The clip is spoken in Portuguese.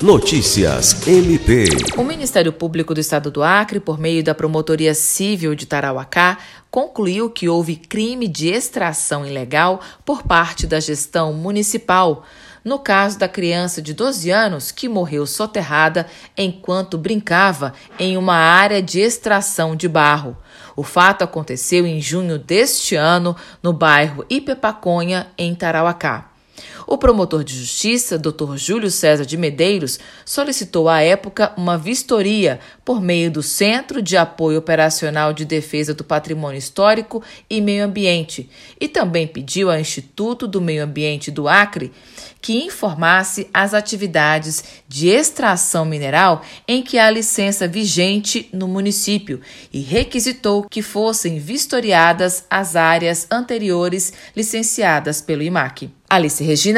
Notícias MP. O Ministério Público do Estado do Acre, por meio da Promotoria Civil de Tarauacá, concluiu que houve crime de extração ilegal por parte da gestão municipal. No caso da criança de 12 anos que morreu soterrada enquanto brincava em uma área de extração de barro. O fato aconteceu em junho deste ano no bairro Ipepaconha, em Tarauacá. O promotor de justiça, Dr. Júlio César de Medeiros, solicitou à época uma vistoria por meio do Centro de Apoio Operacional de Defesa do Patrimônio Histórico e Meio Ambiente e também pediu ao Instituto do Meio Ambiente do Acre que informasse as atividades de extração mineral em que há licença vigente no município e requisitou que fossem vistoriadas as áreas anteriores licenciadas pelo IMAC. Alice Regina